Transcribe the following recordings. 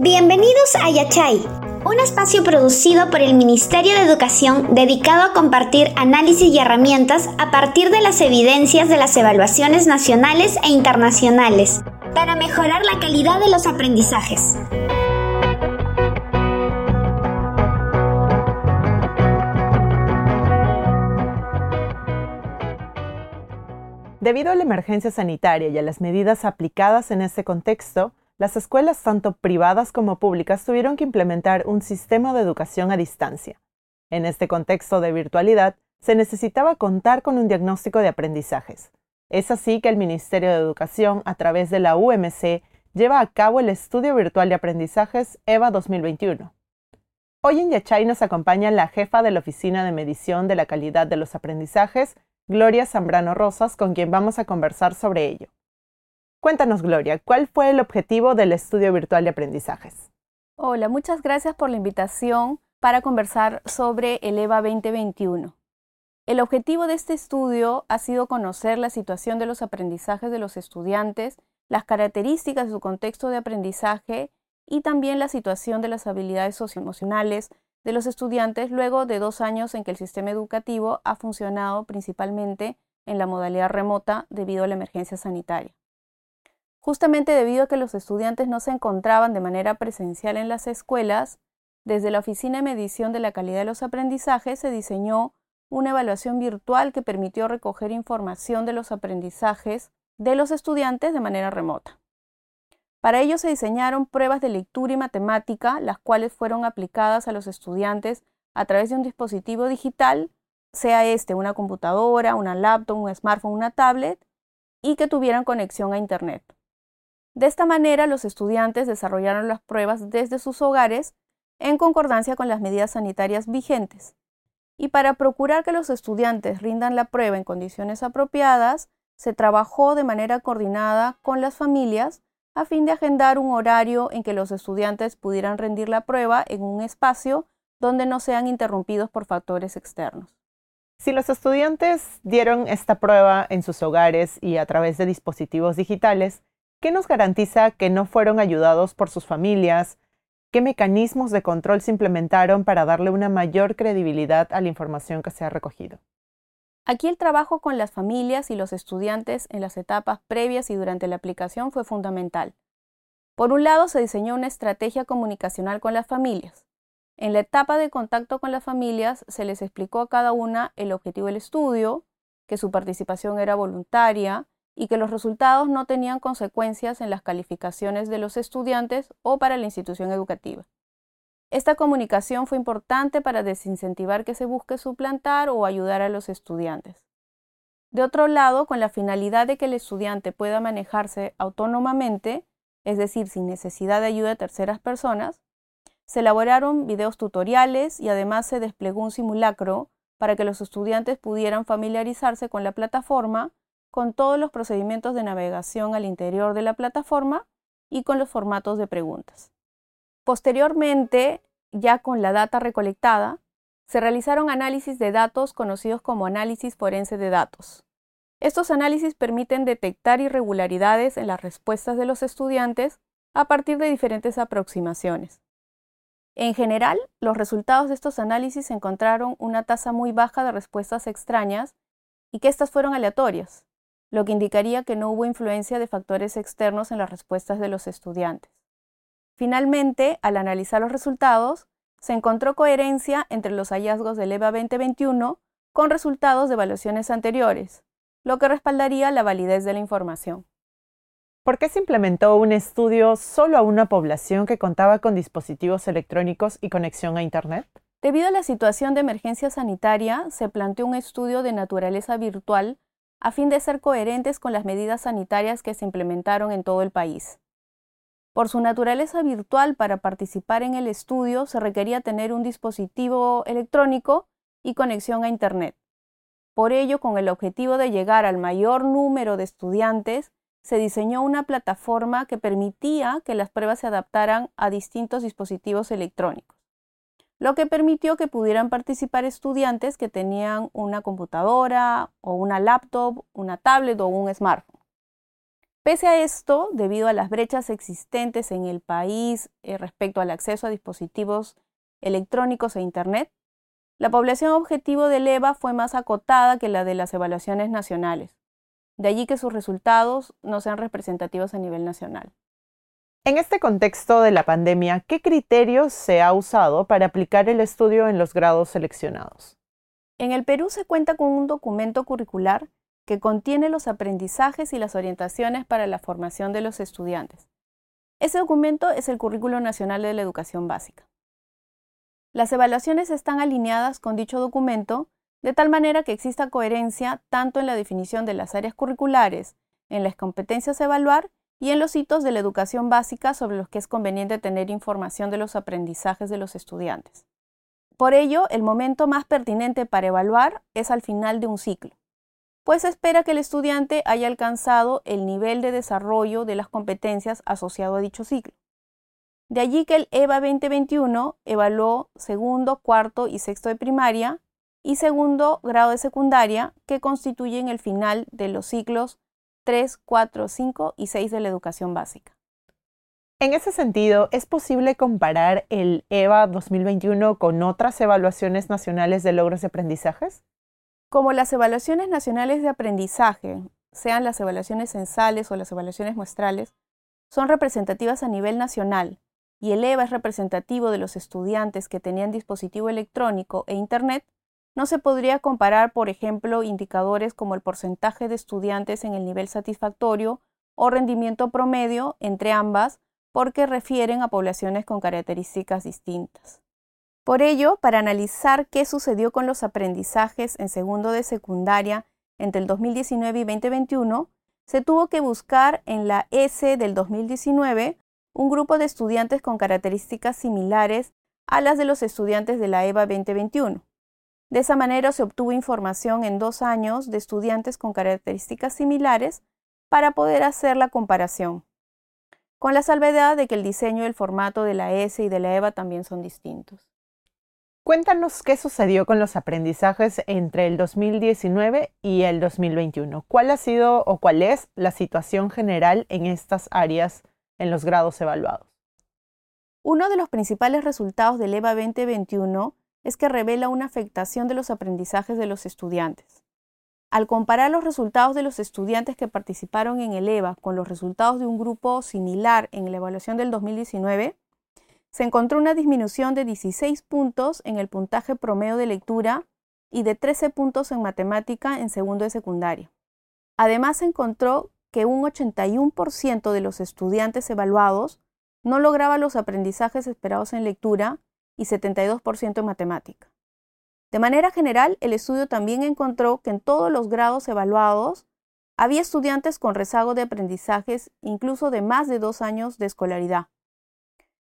Bienvenidos a Yachay, un espacio producido por el Ministerio de Educación dedicado a compartir análisis y herramientas a partir de las evidencias de las evaluaciones nacionales e internacionales para mejorar la calidad de los aprendizajes. Debido a la emergencia sanitaria y a las medidas aplicadas en este contexto, las escuelas tanto privadas como públicas tuvieron que implementar un sistema de educación a distancia. En este contexto de virtualidad, se necesitaba contar con un diagnóstico de aprendizajes. Es así que el Ministerio de Educación, a través de la UMC, lleva a cabo el Estudio Virtual de Aprendizajes EVA 2021. Hoy en Yachay nos acompaña la jefa de la Oficina de Medición de la Calidad de los Aprendizajes, Gloria Zambrano Rosas, con quien vamos a conversar sobre ello. Cuéntanos, Gloria, ¿cuál fue el objetivo del estudio virtual de aprendizajes? Hola, muchas gracias por la invitación para conversar sobre el EVA 2021. El objetivo de este estudio ha sido conocer la situación de los aprendizajes de los estudiantes, las características de su contexto de aprendizaje y también la situación de las habilidades socioemocionales de los estudiantes luego de dos años en que el sistema educativo ha funcionado principalmente en la modalidad remota debido a la emergencia sanitaria. Justamente debido a que los estudiantes no se encontraban de manera presencial en las escuelas, desde la Oficina de Medición de la Calidad de los Aprendizajes se diseñó una evaluación virtual que permitió recoger información de los aprendizajes de los estudiantes de manera remota. Para ello se diseñaron pruebas de lectura y matemática, las cuales fueron aplicadas a los estudiantes a través de un dispositivo digital, sea este una computadora, una laptop, un smartphone, una tablet, y que tuvieran conexión a Internet. De esta manera, los estudiantes desarrollaron las pruebas desde sus hogares en concordancia con las medidas sanitarias vigentes. Y para procurar que los estudiantes rindan la prueba en condiciones apropiadas, se trabajó de manera coordinada con las familias a fin de agendar un horario en que los estudiantes pudieran rendir la prueba en un espacio donde no sean interrumpidos por factores externos. Si los estudiantes dieron esta prueba en sus hogares y a través de dispositivos digitales, ¿Qué nos garantiza que no fueron ayudados por sus familias? ¿Qué mecanismos de control se implementaron para darle una mayor credibilidad a la información que se ha recogido? Aquí el trabajo con las familias y los estudiantes en las etapas previas y durante la aplicación fue fundamental. Por un lado, se diseñó una estrategia comunicacional con las familias. En la etapa de contacto con las familias se les explicó a cada una el objetivo del estudio, que su participación era voluntaria, y que los resultados no tenían consecuencias en las calificaciones de los estudiantes o para la institución educativa. Esta comunicación fue importante para desincentivar que se busque suplantar o ayudar a los estudiantes. De otro lado, con la finalidad de que el estudiante pueda manejarse autónomamente, es decir, sin necesidad de ayuda de terceras personas, se elaboraron videos tutoriales y además se desplegó un simulacro para que los estudiantes pudieran familiarizarse con la plataforma con todos los procedimientos de navegación al interior de la plataforma y con los formatos de preguntas. Posteriormente, ya con la data recolectada, se realizaron análisis de datos conocidos como análisis forense de datos. Estos análisis permiten detectar irregularidades en las respuestas de los estudiantes a partir de diferentes aproximaciones. En general, los resultados de estos análisis encontraron una tasa muy baja de respuestas extrañas y que estas fueron aleatorias, lo que indicaría que no hubo influencia de factores externos en las respuestas de los estudiantes. Finalmente, al analizar los resultados, se encontró coherencia entre los hallazgos del EVA 2021 con resultados de evaluaciones anteriores, lo que respaldaría la validez de la información. ¿Por qué se implementó un estudio solo a una población que contaba con dispositivos electrónicos y conexión a Internet? Debido a la situación de emergencia sanitaria, se planteó un estudio de naturaleza virtual a fin de ser coherentes con las medidas sanitarias que se implementaron en todo el país. Por su naturaleza virtual, para participar en el estudio se requería tener un dispositivo electrónico y conexión a Internet. Por ello, con el objetivo de llegar al mayor número de estudiantes, se diseñó una plataforma que permitía que las pruebas se adaptaran a distintos dispositivos electrónicos lo que permitió que pudieran participar estudiantes que tenían una computadora o una laptop, una tablet o un smartphone. Pese a esto, debido a las brechas existentes en el país eh, respecto al acceso a dispositivos electrónicos e Internet, la población objetivo del EVA fue más acotada que la de las evaluaciones nacionales. De allí que sus resultados no sean representativos a nivel nacional. En este contexto de la pandemia, ¿qué criterios se ha usado para aplicar el estudio en los grados seleccionados? En el Perú se cuenta con un documento curricular que contiene los aprendizajes y las orientaciones para la formación de los estudiantes. Ese documento es el Currículo Nacional de la Educación Básica. Las evaluaciones están alineadas con dicho documento de tal manera que exista coherencia tanto en la definición de las áreas curriculares, en las competencias a evaluar y en los hitos de la educación básica sobre los que es conveniente tener información de los aprendizajes de los estudiantes. Por ello, el momento más pertinente para evaluar es al final de un ciclo pues espera que el estudiante haya alcanzado el nivel de desarrollo de las competencias asociado a dicho ciclo. De allí que el EVA 2021 evaluó segundo, cuarto y sexto de primaria y segundo grado de secundaria, que constituyen el final de los ciclos 3, 4, 5 y 6 de la educación básica. En ese sentido, ¿es posible comparar el EVA 2021 con otras evaluaciones nacionales de logros de aprendizajes? Como las evaluaciones nacionales de aprendizaje, sean las evaluaciones censales o las evaluaciones muestrales, son representativas a nivel nacional y el EVA es representativo de los estudiantes que tenían dispositivo electrónico e Internet, no se podría comparar, por ejemplo, indicadores como el porcentaje de estudiantes en el nivel satisfactorio o rendimiento promedio entre ambas, porque refieren a poblaciones con características distintas. Por ello, para analizar qué sucedió con los aprendizajes en segundo de secundaria entre el 2019 y 2021, se tuvo que buscar en la S del 2019 un grupo de estudiantes con características similares a las de los estudiantes de la EVA 2021. De esa manera se obtuvo información en dos años de estudiantes con características similares para poder hacer la comparación, con la salvedad de que el diseño y el formato de la S y de la EVA también son distintos. Cuéntanos qué sucedió con los aprendizajes entre el 2019 y el 2021. ¿Cuál ha sido o cuál es la situación general en estas áreas en los grados evaluados? Uno de los principales resultados del EVA 2021 es que revela una afectación de los aprendizajes de los estudiantes. Al comparar los resultados de los estudiantes que participaron en el EVA con los resultados de un grupo similar en la evaluación del 2019, se encontró una disminución de 16 puntos en el puntaje promedio de lectura y de 13 puntos en matemática en segundo de secundaria. Además, se encontró que un 81% de los estudiantes evaluados no lograba los aprendizajes esperados en lectura y 72% en matemática. De manera general, el estudio también encontró que en todos los grados evaluados había estudiantes con rezago de aprendizajes incluso de más de dos años de escolaridad,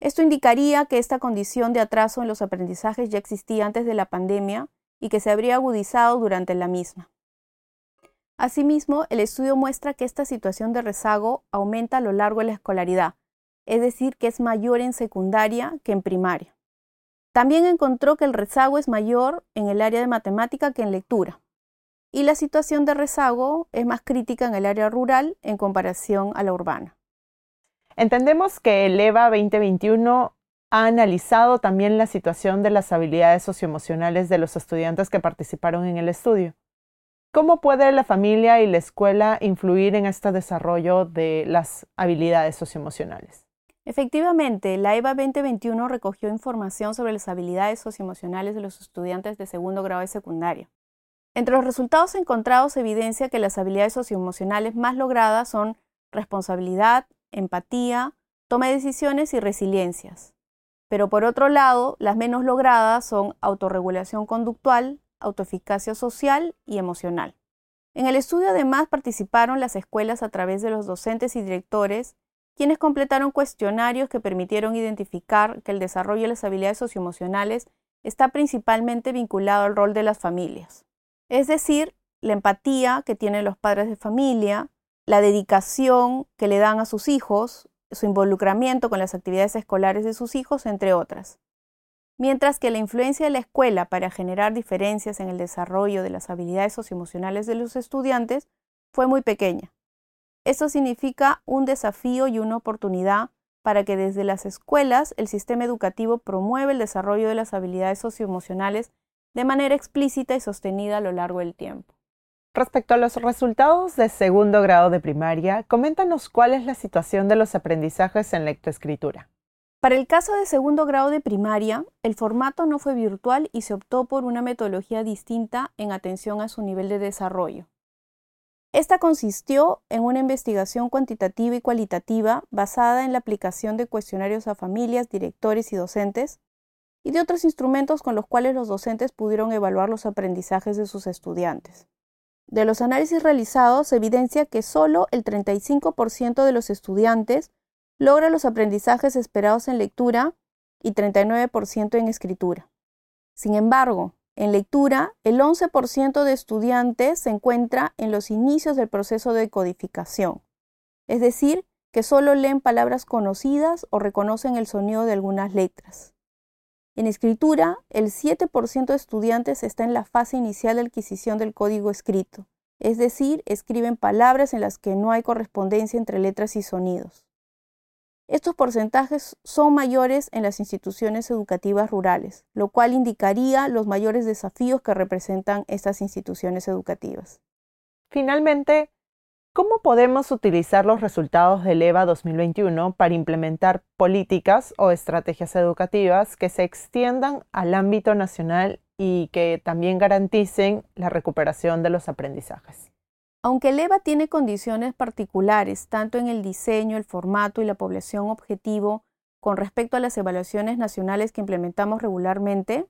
esto indicaría que esta condición de atraso en los aprendizajes ya existía antes de la pandemia y que se habría agudizado durante la misma. Asimismo, el estudio muestra que esta situación de rezago aumenta a lo largo de la escolaridad, es decir, que es mayor en secundaria que en primaria. También encontró que el rezago es mayor en el área de matemática que en lectura, y la situación de rezago es más crítica en el área rural en comparación a la urbana. Entendemos que el EVA 2021 ha analizado también la situación de las habilidades socioemocionales de los estudiantes que participaron en el estudio. ¿Cómo puede la familia y la escuela influir en este desarrollo de las habilidades socioemocionales? Efectivamente, la EVA 2021 recogió información sobre las habilidades socioemocionales de los estudiantes de segundo grado de secundaria. Entre los resultados encontrados evidencia que las habilidades socioemocionales más logradas son responsabilidad, empatía, toma de decisiones y resiliencias. Pero por otro lado, las menos logradas son autorregulación conductual, autoeficacia social y emocional. En el estudio además participaron las escuelas a través de los docentes y directores, quienes completaron cuestionarios que permitieron identificar que el desarrollo de las habilidades socioemocionales está principalmente vinculado al rol de las familias. Es decir, la empatía que tienen los padres de familia, la dedicación que le dan a sus hijos, su involucramiento con las actividades escolares de sus hijos, entre otras. Mientras que la influencia de la escuela para generar diferencias en el desarrollo de las habilidades socioemocionales de los estudiantes fue muy pequeña. Esto significa un desafío y una oportunidad para que desde las escuelas el sistema educativo promueva el desarrollo de las habilidades socioemocionales de manera explícita y sostenida a lo largo del tiempo. Respecto a los resultados de segundo grado de primaria, coméntanos cuál es la situación de los aprendizajes en lectoescritura. Para el caso de segundo grado de primaria, el formato no fue virtual y se optó por una metodología distinta en atención a su nivel de desarrollo. Esta consistió en una investigación cuantitativa y cualitativa basada en la aplicación de cuestionarios a familias, directores y docentes, y de otros instrumentos con los cuales los docentes pudieron evaluar los aprendizajes de sus estudiantes. De los análisis realizados evidencia que solo el 35% de los estudiantes logra los aprendizajes esperados en lectura y 39% en escritura. Sin embargo, en lectura, el 11% de estudiantes se encuentra en los inicios del proceso de codificación, es decir, que solo leen palabras conocidas o reconocen el sonido de algunas letras. En escritura, el 7% de estudiantes está en la fase inicial de adquisición del código escrito, es decir, escriben palabras en las que no hay correspondencia entre letras y sonidos. Estos porcentajes son mayores en las instituciones educativas rurales, lo cual indicaría los mayores desafíos que representan estas instituciones educativas. Finalmente, ¿Cómo podemos utilizar los resultados del EVA 2021 para implementar políticas o estrategias educativas que se extiendan al ámbito nacional y que también garanticen la recuperación de los aprendizajes? Aunque el EVA tiene condiciones particulares, tanto en el diseño, el formato y la población objetivo con respecto a las evaluaciones nacionales que implementamos regularmente,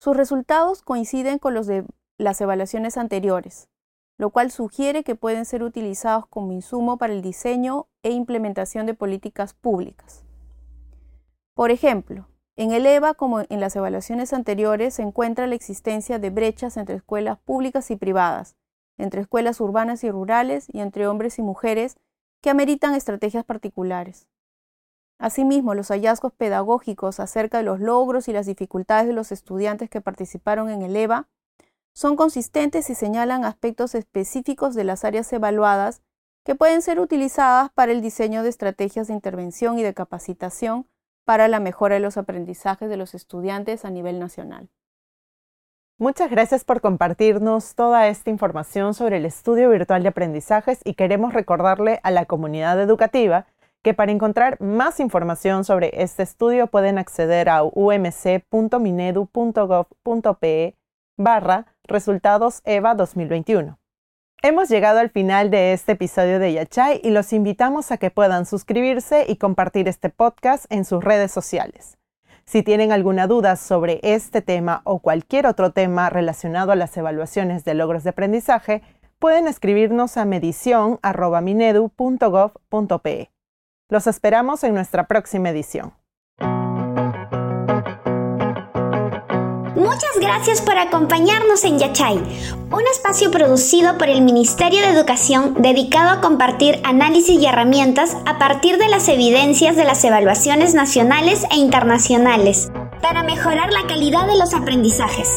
sus resultados coinciden con los de las evaluaciones anteriores, lo cual sugiere que pueden ser utilizados como insumo para el diseño e implementación de políticas públicas. Por ejemplo, en el EVA, como en las evaluaciones anteriores, se encuentra la existencia de brechas entre escuelas públicas y privadas, entre escuelas urbanas y rurales y entre hombres y mujeres que ameritan estrategias particulares. Asimismo, los hallazgos pedagógicos acerca de los logros y las dificultades de los estudiantes que participaron en el EVA son consistentes y señalan aspectos específicos de las áreas evaluadas que pueden ser utilizadas para el diseño de estrategias de intervención y de capacitación para la mejora de los aprendizajes de los estudiantes a nivel nacional. Muchas gracias por compartirnos toda esta información sobre el estudio virtual de aprendizajes y queremos recordarle a la comunidad educativa que para encontrar más información sobre este estudio pueden acceder a umc.minedu.gov.pe barra Resultados EVA 2021. Hemos llegado al final de este episodio de Yachay y los invitamos a que puedan suscribirse y compartir este podcast en sus redes sociales. Si tienen alguna duda sobre este tema o cualquier otro tema relacionado a las evaluaciones de logros de aprendizaje, pueden escribirnos a medición.minedu.gov.pe. Los esperamos en nuestra próxima edición. Muchas gracias por acompañarnos en Yachay, un espacio producido por el Ministerio de Educación dedicado a compartir análisis y herramientas a partir de las evidencias de las evaluaciones nacionales e internacionales para mejorar la calidad de los aprendizajes.